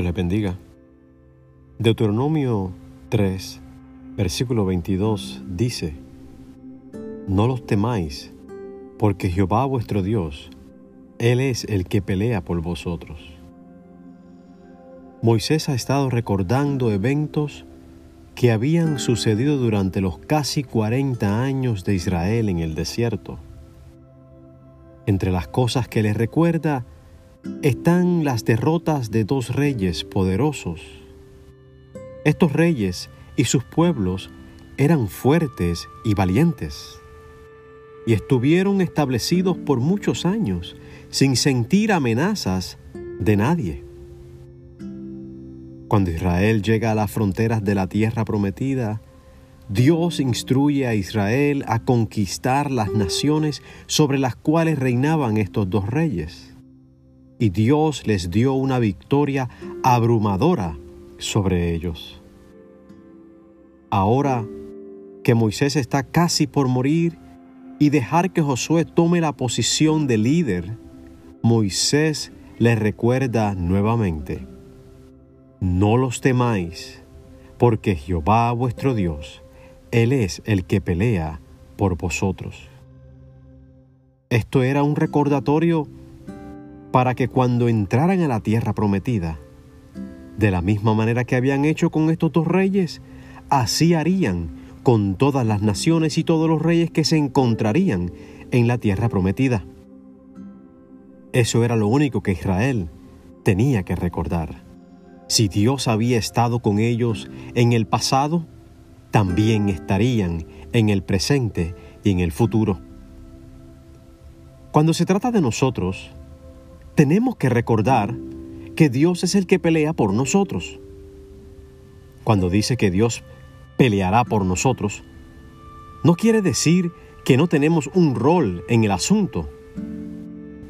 Dios les bendiga. Deuteronomio 3, versículo 22 dice, No los temáis, porque Jehová vuestro Dios, Él es el que pelea por vosotros. Moisés ha estado recordando eventos que habían sucedido durante los casi 40 años de Israel en el desierto. Entre las cosas que les recuerda están las derrotas de dos reyes poderosos. Estos reyes y sus pueblos eran fuertes y valientes, y estuvieron establecidos por muchos años sin sentir amenazas de nadie. Cuando Israel llega a las fronteras de la tierra prometida, Dios instruye a Israel a conquistar las naciones sobre las cuales reinaban estos dos reyes y Dios les dio una victoria abrumadora sobre ellos. Ahora que Moisés está casi por morir y dejar que Josué tome la posición de líder, Moisés les recuerda nuevamente, no los temáis, porque Jehová vuestro Dios, Él es el que pelea por vosotros. Esto era un recordatorio para que cuando entraran a la tierra prometida, de la misma manera que habían hecho con estos dos reyes, así harían con todas las naciones y todos los reyes que se encontrarían en la tierra prometida. Eso era lo único que Israel tenía que recordar. Si Dios había estado con ellos en el pasado, también estarían en el presente y en el futuro. Cuando se trata de nosotros, tenemos que recordar que Dios es el que pelea por nosotros. Cuando dice que Dios peleará por nosotros, no quiere decir que no tenemos un rol en el asunto.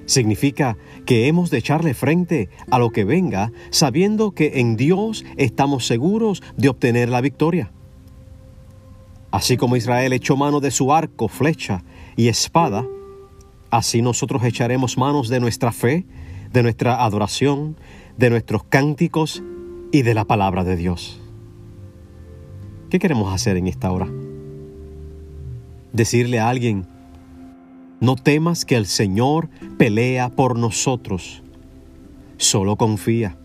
Significa que hemos de echarle frente a lo que venga sabiendo que en Dios estamos seguros de obtener la victoria. Así como Israel echó mano de su arco, flecha y espada, Así nosotros echaremos manos de nuestra fe, de nuestra adoración, de nuestros cánticos y de la palabra de Dios. ¿Qué queremos hacer en esta hora? Decirle a alguien, no temas que el Señor pelea por nosotros, solo confía.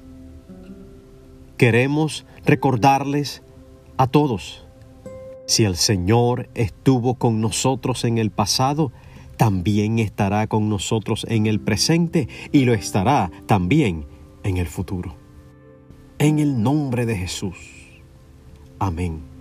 Queremos recordarles a todos, si el Señor estuvo con nosotros en el pasado, también estará con nosotros en el presente y lo estará también en el futuro. En el nombre de Jesús. Amén.